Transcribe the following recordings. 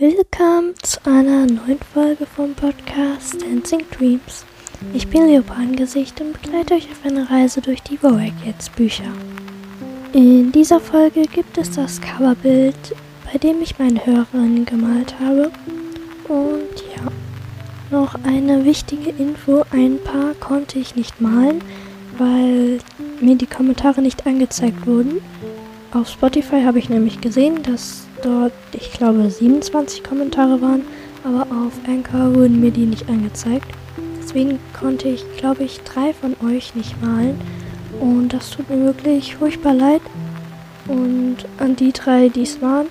Willkommen zu einer neuen Folge vom Podcast Dancing Dreams. Ich bin Leopardengesicht und begleite euch auf eine Reise durch die Warrior Cats Bücher. In dieser Folge gibt es das Coverbild, bei dem ich meine Hörerin gemalt habe. Und ja, noch eine wichtige Info, ein paar konnte ich nicht malen, weil mir die Kommentare nicht angezeigt wurden. Auf Spotify habe ich nämlich gesehen, dass dort, ich glaube, 27 Kommentare waren, aber auf Anchor wurden mir die nicht angezeigt. Deswegen konnte ich, glaube ich, drei von euch nicht malen. Und das tut mir wirklich furchtbar leid. Und an die drei, die es waren,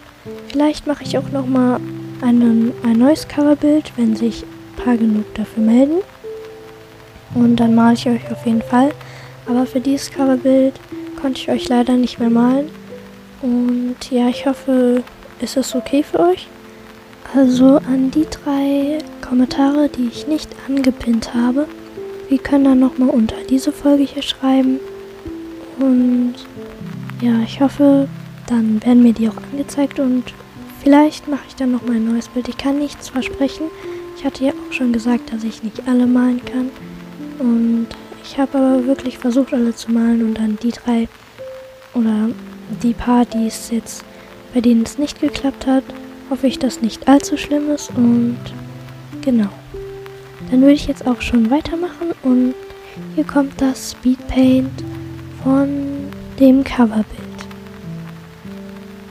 vielleicht mache ich auch nochmal ein neues Coverbild, wenn sich ein paar genug dafür melden. Und dann male ich euch auf jeden Fall. Aber für dieses Coverbild konnte ich euch leider nicht mehr malen. Und ja, ich hoffe, ist es okay für euch? Also an die drei Kommentare, die ich nicht angepinnt habe, wir können dann nochmal unter diese Folge hier schreiben. Und ja, ich hoffe, dann werden mir die auch angezeigt und vielleicht mache ich dann nochmal ein neues Bild. Ich kann nichts versprechen. Ich hatte ja auch schon gesagt, dass ich nicht alle malen kann. Und ich habe aber wirklich versucht, alle zu malen und dann die drei oder die paar, die es jetzt, bei denen es nicht geklappt hat, hoffe ich, dass nicht allzu schlimm ist und genau. Dann würde ich jetzt auch schon weitermachen und hier kommt das Speedpaint von dem Coverbild.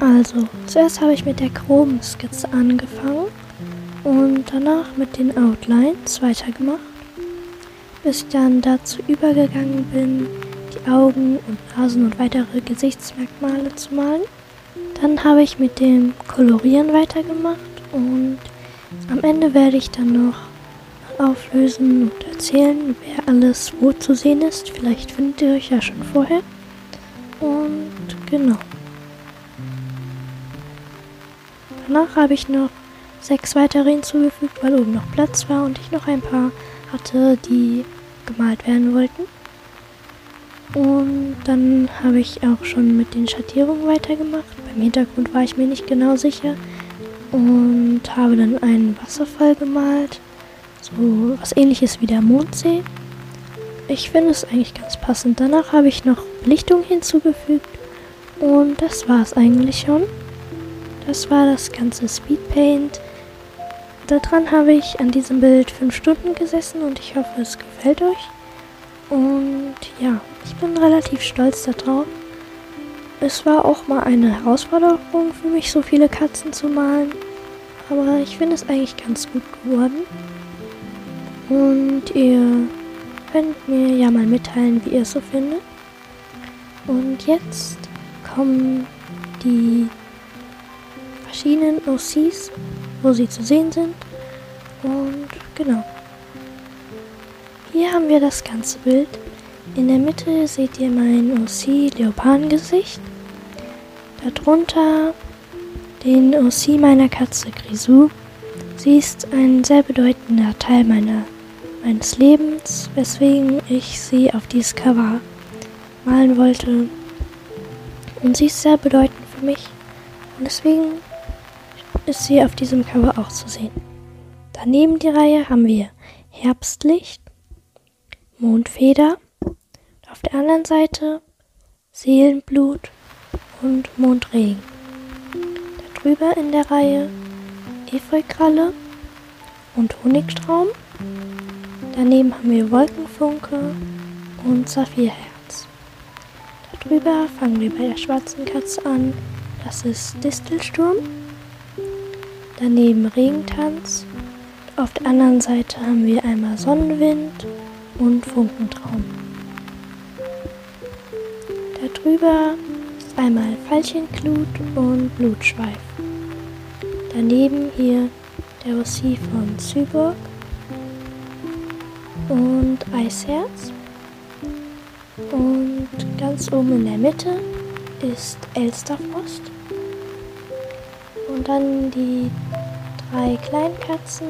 Also, zuerst habe ich mit der groben Skizze angefangen und danach mit den Outlines weitergemacht, bis ich dann dazu übergegangen bin, die Augen und Nasen und weitere Gesichtsmerkmale zu malen. Dann habe ich mit dem Kolorieren weitergemacht und am Ende werde ich dann noch auflösen und erzählen, wer alles wo zu sehen ist. Vielleicht findet ihr euch ja schon vorher. Und genau. Danach habe ich noch sechs weitere hinzugefügt, weil oben noch Platz war und ich noch ein paar hatte, die gemalt werden wollten. Und dann habe ich auch schon mit den Schattierungen weitergemacht. Beim Hintergrund war ich mir nicht genau sicher. Und habe dann einen Wasserfall gemalt. So was ähnliches wie der Mondsee. Ich finde es eigentlich ganz passend. Danach habe ich noch Belichtung hinzugefügt. Und das war es eigentlich schon. Das war das ganze Speedpaint. Daran habe ich an diesem Bild fünf Stunden gesessen und ich hoffe, es gefällt euch. Und ja, ich bin relativ stolz darauf. Es war auch mal eine Herausforderung für mich, so viele Katzen zu malen. Aber ich finde es eigentlich ganz gut geworden. Und ihr könnt mir ja mal mitteilen, wie ihr es so findet. Und jetzt kommen die verschiedenen OCs, wo sie zu sehen sind. Und genau. Hier haben wir das ganze Bild. In der Mitte seht ihr mein OC Leopardengesicht. Darunter den OC meiner Katze Grisou. Sie ist ein sehr bedeutender Teil meiner, meines Lebens, weswegen ich sie auf dieses Cover malen wollte. Und sie ist sehr bedeutend für mich. Und deswegen ist sie auf diesem Cover auch zu sehen. Daneben die Reihe haben wir Herbstlicht, Mondfeder. Auf der anderen Seite Seelenblut und Mondregen. Darüber in der Reihe Efeukralle und Honigstraum. Daneben haben wir Wolkenfunke und Saphirherz. Darüber fangen wir bei der schwarzen Katze an. Das ist Distelsturm. Daneben Regentanz. Auf der anderen Seite haben wir einmal Sonnenwind und Funkentraum. Darüber ist einmal Veilchenklut und Blutschweif. Daneben hier der OC von Zyborg und Eisherz. Und ganz oben in der Mitte ist Elsterfrost. Und dann die drei Kleinkatzen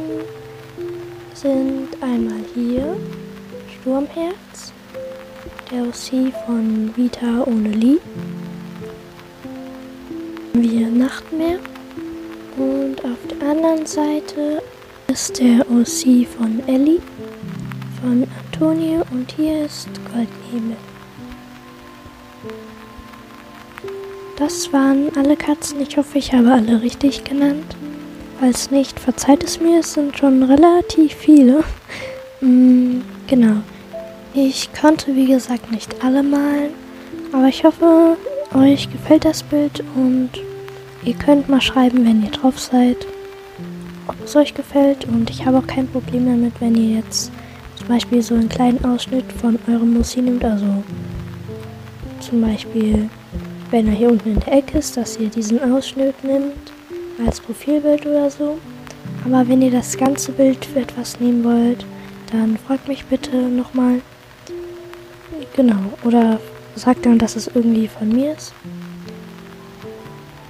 sind einmal hier Sturmherz, der OC von Vita ohne Lee, wir Nachtmeer und auf der anderen Seite ist der OC von Ellie, von Antonio und hier ist Goldnebel. Das waren alle Katzen. Ich hoffe, ich habe alle richtig genannt. Falls nicht, verzeiht es mir, es sind schon relativ viele. mm, genau. Ich konnte, wie gesagt, nicht alle malen, aber ich hoffe, euch gefällt das Bild und ihr könnt mal schreiben, wenn ihr drauf seid, ob es euch gefällt. Und ich habe auch kein Problem damit, wenn ihr jetzt zum Beispiel so einen kleinen Ausschnitt von eurem Musik nimmt, also zum Beispiel, wenn er hier unten in der Ecke ist, dass ihr diesen Ausschnitt nimmt als Profilbild oder so. Aber wenn ihr das ganze Bild für etwas nehmen wollt, dann fragt mich bitte nochmal. Genau, oder sagt dann, dass es irgendwie von mir ist.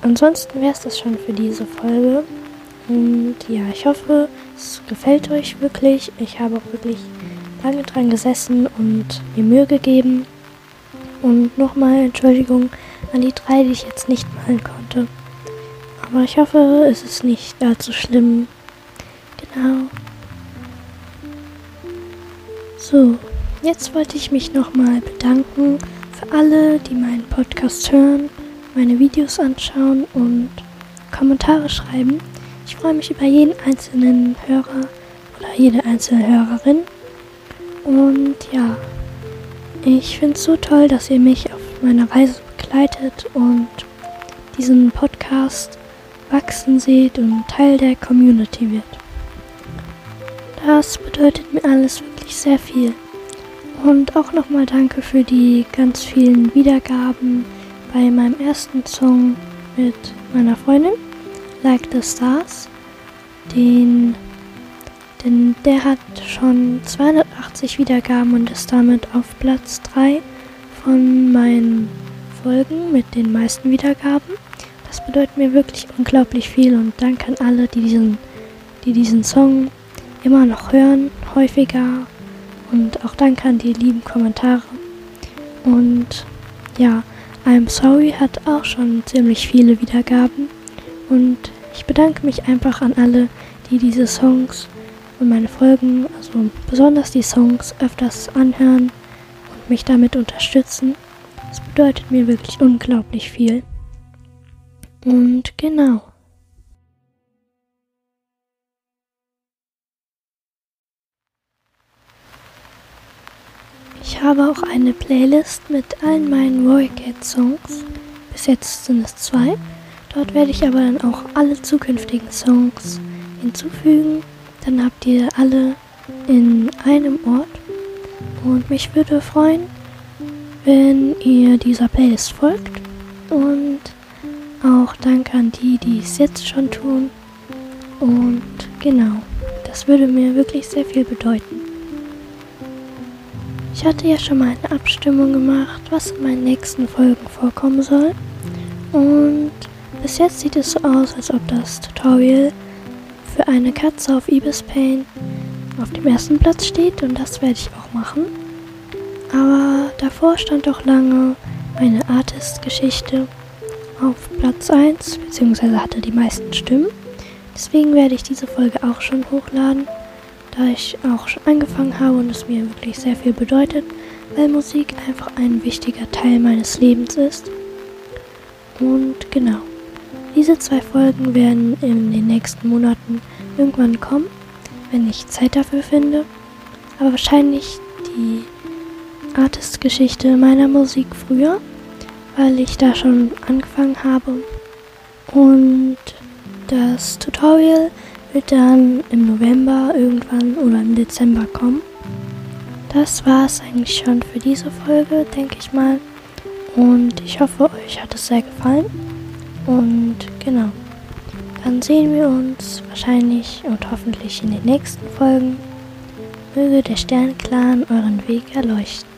Ansonsten wäre es das schon für diese Folge. Und ja, ich hoffe, es gefällt euch wirklich. Ich habe auch wirklich lange dran gesessen und mir Mühe gegeben. Und nochmal Entschuldigung an die drei, die ich jetzt nicht malen konnte. Aber ich hoffe, es ist nicht allzu schlimm. Genau. So, jetzt wollte ich mich nochmal bedanken für alle, die meinen Podcast hören, meine Videos anschauen und Kommentare schreiben. Ich freue mich über jeden einzelnen Hörer oder jede einzelne Hörerin. Und ja, ich finde es so toll, dass ihr mich auf meiner Reise begleitet und diesen Podcast wachsen seht und Teil der Community wird. Das bedeutet mir alles wirklich sehr viel. Und auch nochmal danke für die ganz vielen Wiedergaben bei meinem ersten Song mit meiner Freundin, Like the Stars. Den, denn der hat schon 280 Wiedergaben und ist damit auf Platz 3 von meinen Folgen mit den meisten Wiedergaben. Das bedeutet mir wirklich unglaublich viel und danke an alle, die diesen, die diesen Song immer noch hören, häufiger und auch danke an die lieben Kommentare. Und ja, I'm Sorry hat auch schon ziemlich viele Wiedergaben. Und ich bedanke mich einfach an alle, die diese Songs und meine Folgen, also besonders die Songs, öfters anhören und mich damit unterstützen. Das bedeutet mir wirklich unglaublich viel. Und genau. Ich habe auch eine Playlist mit allen meinen Roy Cat Songs. Bis jetzt sind es zwei. Dort werde ich aber dann auch alle zukünftigen Songs hinzufügen. Dann habt ihr alle in einem Ort. Und mich würde freuen, wenn ihr dieser Playlist folgt. Und auch danke an die, die es jetzt schon tun. Und genau, das würde mir wirklich sehr viel bedeuten. Ich hatte ja schon mal eine Abstimmung gemacht, was in meinen nächsten Folgen vorkommen soll. Und bis jetzt sieht es so aus, als ob das Tutorial für eine Katze auf Ibis Paint auf dem ersten Platz steht und das werde ich auch machen. Aber davor stand auch lange meine Artist-Geschichte auf Platz 1, beziehungsweise hatte die meisten Stimmen. Deswegen werde ich diese Folge auch schon hochladen da ich auch schon angefangen habe und es mir wirklich sehr viel bedeutet, weil Musik einfach ein wichtiger Teil meines Lebens ist. Und genau, diese zwei Folgen werden in den nächsten Monaten irgendwann kommen, wenn ich Zeit dafür finde. Aber wahrscheinlich die Artist-Geschichte meiner Musik früher, weil ich da schon angefangen habe. Und das Tutorial wird dann im November irgendwann oder im Dezember kommen. Das war es eigentlich schon für diese Folge, denke ich mal. Und ich hoffe, euch hat es sehr gefallen. Und genau, dann sehen wir uns wahrscheinlich und hoffentlich in den nächsten Folgen. Möge der Sternclan euren Weg erleuchten.